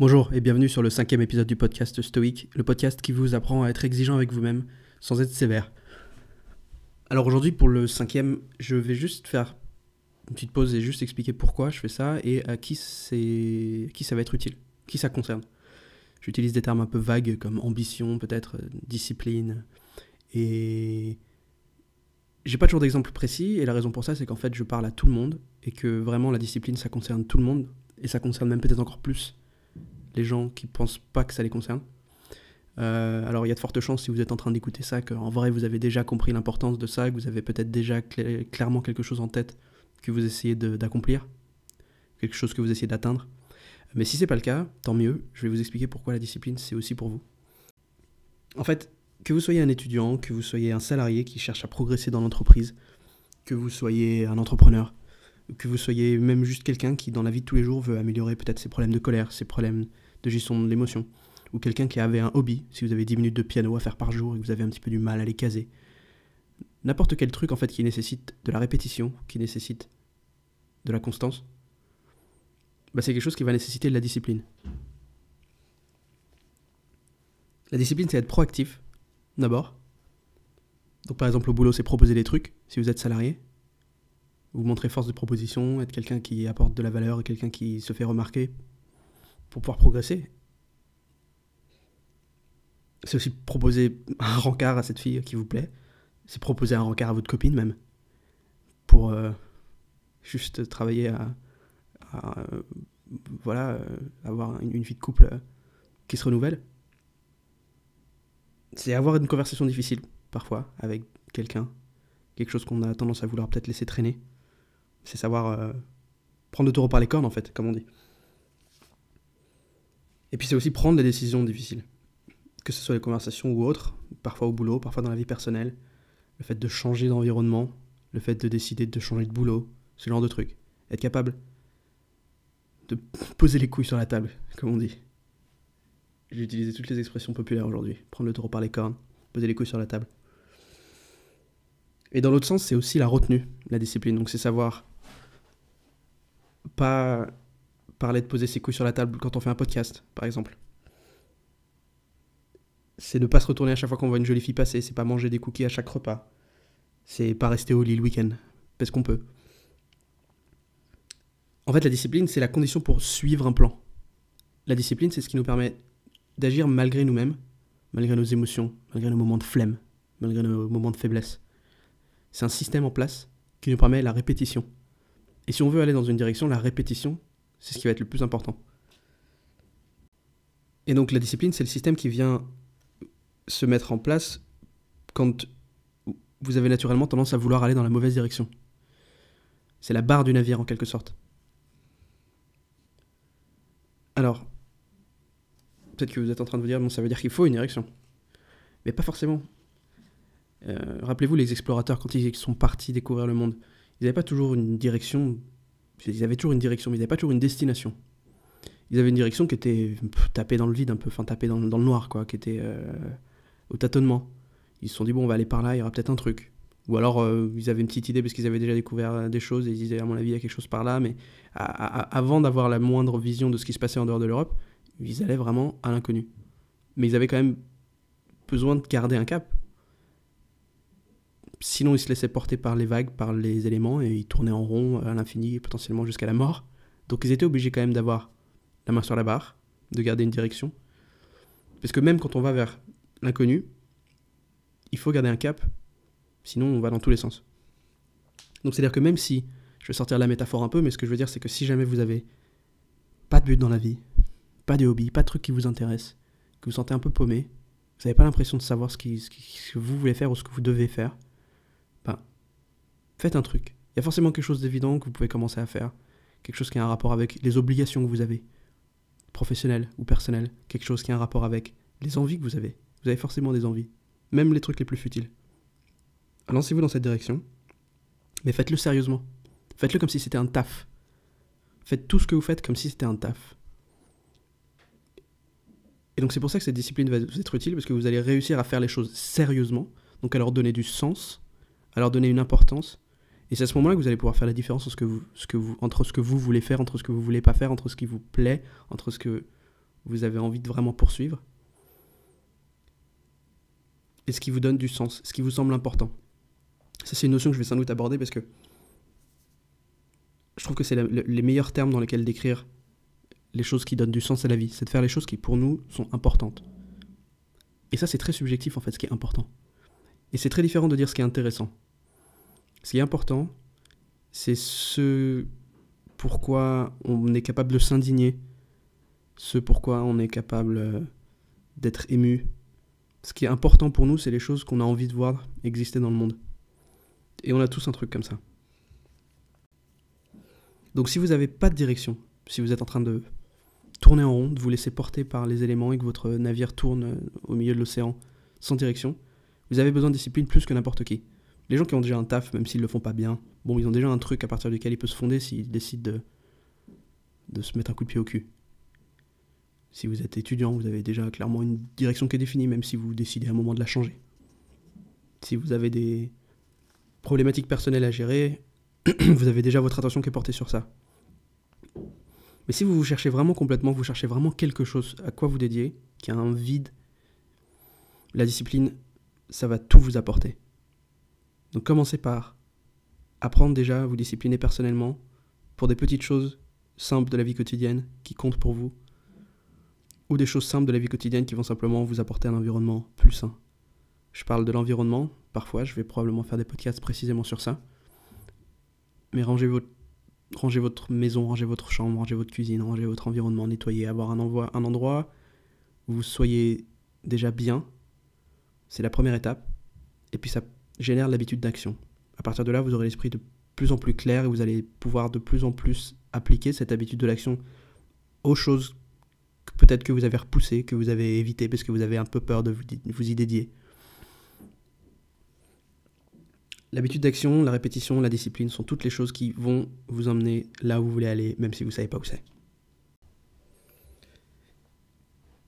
Bonjour et bienvenue sur le cinquième épisode du podcast Stoic, le podcast qui vous apprend à être exigeant avec vous-même sans être sévère. Alors aujourd'hui pour le cinquième, je vais juste faire une petite pause et juste expliquer pourquoi je fais ça et à qui, qui ça va être utile, qui ça concerne. J'utilise des termes un peu vagues comme ambition, peut-être discipline et j'ai pas toujours d'exemple précis et la raison pour ça c'est qu'en fait je parle à tout le monde et que vraiment la discipline ça concerne tout le monde et ça concerne même peut-être encore plus les gens qui pensent pas que ça les concerne. Euh, alors il y a de fortes chances si vous êtes en train d'écouter ça qu'en vrai vous avez déjà compris l'importance de ça, que vous avez peut-être déjà clairement quelque chose en tête que vous essayez d'accomplir, quelque chose que vous essayez d'atteindre. Mais si c'est pas le cas, tant mieux, je vais vous expliquer pourquoi la discipline c'est aussi pour vous. En fait, que vous soyez un étudiant, que vous soyez un salarié qui cherche à progresser dans l'entreprise, que vous soyez un entrepreneur, que vous soyez même juste quelqu'un qui dans la vie de tous les jours veut améliorer peut-être ses problèmes de colère, ses problèmes de gestion de l'émotion, ou quelqu'un qui avait un hobby, si vous avez 10 minutes de piano à faire par jour et que vous avez un petit peu du mal à les caser. N'importe quel truc en fait qui nécessite de la répétition, qui nécessite de la constance, bah, c'est quelque chose qui va nécessiter de la discipline. La discipline, c'est être proactif, d'abord. Donc par exemple au boulot, c'est proposer des trucs, si vous êtes salarié. Vous montrer force de proposition, être quelqu'un qui apporte de la valeur quelqu'un qui se fait remarquer pour pouvoir progresser. C'est aussi proposer un rencard à cette fille qui vous plaît. C'est proposer un rencard à votre copine même. Pour euh, juste travailler à, euh, voilà, euh, avoir une, vie de couple qui se renouvelle. C'est avoir une conversation difficile parfois avec quelqu'un. Quelque chose qu'on a tendance à vouloir peut-être laisser traîner. C'est savoir prendre le taureau par les cornes en fait, comme on dit. Et puis c'est aussi prendre des décisions difficiles. Que ce soit les conversations ou autres, parfois au boulot, parfois dans la vie personnelle. Le fait de changer d'environnement, le fait de décider de changer de boulot, ce genre de trucs. Être capable de poser les couilles sur la table, comme on dit. J'ai utilisé toutes les expressions populaires aujourd'hui. Prendre le taureau par les cornes, poser les couilles sur la table. Et dans l'autre sens, c'est aussi la retenue, la discipline. Donc c'est savoir pas parler de poser ses couilles sur la table quand on fait un podcast, par exemple. C'est ne pas se retourner à chaque fois qu'on voit une jolie fille passer, c'est pas manger des cookies à chaque repas. C'est pas rester au lit le week-end, parce qu'on peut. En fait, la discipline, c'est la condition pour suivre un plan. La discipline, c'est ce qui nous permet d'agir malgré nous-mêmes, malgré nos émotions, malgré nos moments de flemme, malgré nos moments de faiblesse. C'est un système en place qui nous permet la répétition. Et si on veut aller dans une direction, la répétition, c'est ce qui va être le plus important. Et donc la discipline, c'est le système qui vient se mettre en place quand vous avez naturellement tendance à vouloir aller dans la mauvaise direction. C'est la barre du navire en quelque sorte. Alors, peut-être que vous êtes en train de vous dire, bon, ça veut dire qu'il faut une direction. Mais pas forcément. Euh, rappelez-vous les explorateurs quand ils sont partis découvrir le monde. Ils n'avaient pas toujours une direction ils avaient toujours une direction, mais ils n'avaient pas toujours une destination. Ils avaient une direction qui était tapée dans le vide un peu, enfin tapée dans, le noir, quoi, qui était euh, au tâtonnement. Ils se sont dit, bon, on va aller par là, il y aura peut-être un truc. Ou alors, euh, ils avaient une petite idée parce qu'ils avaient déjà découvert des choses et ils disaient, à mon avis, il y a quelque chose par là. Mais avant d'avoir la moindre vision de ce qui se passait en dehors de l'Europe, ils allaient vraiment à l'inconnu. Mais ils avaient quand même besoin de garder un cap Sinon, ils se laissaient porter par les vagues, par les éléments, et ils tournaient en rond à l'infini, potentiellement jusqu'à la mort. Donc ils étaient obligés quand même d'avoir la main sur la barre, de garder une direction. Parce que même quand on va vers l'inconnu, il faut garder un cap, sinon on va dans tous les sens. Donc c'est-à-dire que même si, je vais sortir la métaphore un peu, mais ce que je veux dire c'est que si jamais vous avez pas de but dans la vie, pas de hobby, pas de truc qui vous intéresse, que vous sentez un peu paumé, vous n'avez pas l'impression de savoir ce, ce que vous voulez faire ou ce que vous devez faire, faites un truc. Il y a forcément quelque chose d'évident que vous pouvez commencer à faire. Quelque chose qui a un rapport avec les obligations que vous avez, professionnelles ou personnelles. Quelque chose qui a un rapport avec les envies que vous avez. Vous avez forcément des envies, même les trucs les plus futiles. Lancez-vous dans cette direction, mais faites-le sérieusement. Faites-le comme si c'était un taf. Faites tout ce que vous faites comme si c'était un taf. Et donc c'est pour ça que cette discipline va vous être utile, parce que vous allez réussir à faire les choses sérieusement, donc à leur donner du sens, à leur donner une importance, et c'est à ce moment-là que vous allez pouvoir faire la différence entre ce, que vous, voulez faire, entre ce que vous voulez pas faire, entre ce qui vous plaît, entre ce que vous avez envie de vraiment poursuivre, et ce qui vous donne du sens, ce qui vous semble important. Ça, c'est une notion que je vais sans doute aborder parce que je trouve que c'est les meilleurs termes dans lesquels décrire les choses qui donnent du sens à la vie. C'est de faire les choses qui, pour nous, sont importantes. Et ça, c'est très subjectif, en fait, ce qui est important. Et c'est très différent de dire ce qui est intéressant. Ce qui est important, c'est ce pourquoi on est capable de s'indigner, ce pourquoi on est capable euh, d'être ému. Ce qui est important pour nous, c'est les choses qu'on a envie de voir exister dans le monde. Et on a tous un truc comme ça. Donc si vous n'avez pas de direction, si vous êtes en train de tourner en rond, de vous laisser porter par les éléments et que votre navire tourne euh, au milieu de l'océan sans direction, vous avez besoin de discipline plus que n'importe qui. Les gens qui ont déjà un taf, même s'ils le font pas bien, bon, ils ont déjà un truc à partir duquel il peut se fonder s'ils décident de, de se mettre un coup de pied au cul. Si vous êtes étudiant, vous avez déjà clairement une direction qui est définie, même si vous décidez à un moment de la changer. Si vous avez des problématiques personnelles à gérer, vous avez déjà votre attention qui est portée sur ça. Mais si vous vous cherchez vraiment complètement, vous cherchez vraiment quelque chose à quoi vous dédier, qui a un vide, la discipline, ça va tout vous apporter. Donc commencez par apprendre déjà à vous discipliner personnellement pour des petites choses simples de la vie quotidienne qui comptent pour vous, ou des choses simples de la vie quotidienne qui vont simplement vous apporter un environnement plus sain. Je parle de l'environnement, parfois je vais probablement faire des podcasts précisément sur ça, mais rangez votre, maison, rangez votre chambre, rangez votre cuisine, rangez votre environnement, nettoyez, avoir un, un endroit où vous soyez déjà bien, c'est la première étape, et puis ça génère l'habitude d'action. À partir de là, vous aurez l'esprit de plus en plus clair et vous allez pouvoir de plus en plus appliquer cette habitude de l'action aux choses que peut-être que vous avez repoussées, que vous avez évitées parce que vous avez un peu peur de vous y dédier. L'habitude d'action, la répétition, la discipline sont toutes les choses qui vont vous emmener là où vous voulez aller, même si vous ne savez pas où c'est.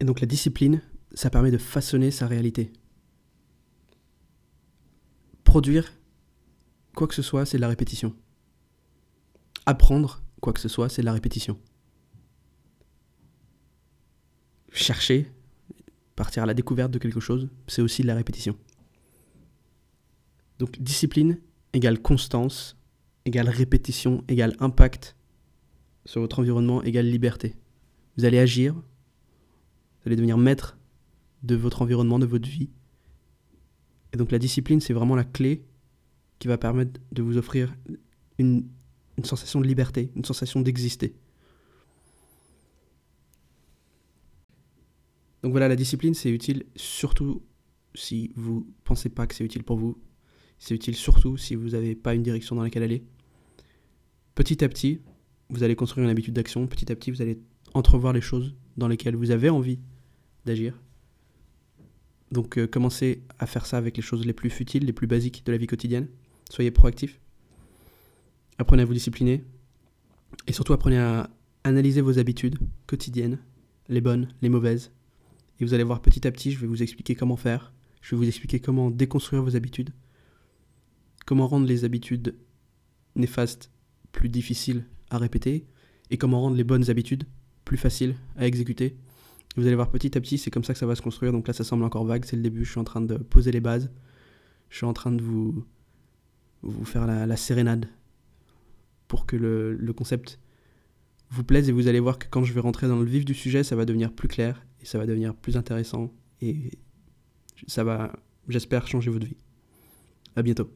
Et donc la discipline, ça permet de façonner sa réalité. Produire quoi que ce soit, c'est de la répétition. Apprendre quoi que ce soit, c'est de la répétition. Chercher, partir à la découverte de quelque chose, c'est aussi de la répétition. Donc discipline égale constance, égale répétition, égale impact sur votre environnement, égale liberté. Vous allez agir, vous allez devenir maître de votre environnement, de votre vie, et donc la discipline, c'est vraiment la clé qui va permettre de vous offrir une, sensation de liberté, une sensation d'exister. Donc voilà, la discipline, c'est utile surtout si vous pensez pas que c'est utile pour vous. C'est utile surtout si vous n'avez pas une direction dans laquelle aller. Petit à petit, vous allez construire une habitude d'action. Petit à petit, vous allez entrevoir les choses dans lesquelles vous avez envie d'agir. Donc euh, commencez à faire ça avec les choses les plus futiles, les plus basiques de la vie quotidienne. Soyez proactif. Apprenez à vous discipliner. Et surtout apprenez à analyser vos habitudes quotidiennes, les bonnes, les mauvaises. Et vous allez voir petit à petit, je vais vous expliquer comment faire. Je vais vous expliquer comment déconstruire vos habitudes. Comment rendre les habitudes néfastes plus difficiles à répéter. Et comment rendre les bonnes habitudes plus faciles à exécuter. Vous allez voir petit à petit, c'est comme ça que ça va se construire. Donc là, ça semble encore vague, c'est le début. Je suis en train de poser les bases. Je suis en train de vous, vous faire la, sérénade pour que le, le, concept vous plaise. Et vous allez voir que quand je vais rentrer dans le vif du sujet, ça va devenir plus clair et ça va devenir plus intéressant. Et ça va, j'espère, changer votre vie. À bientôt.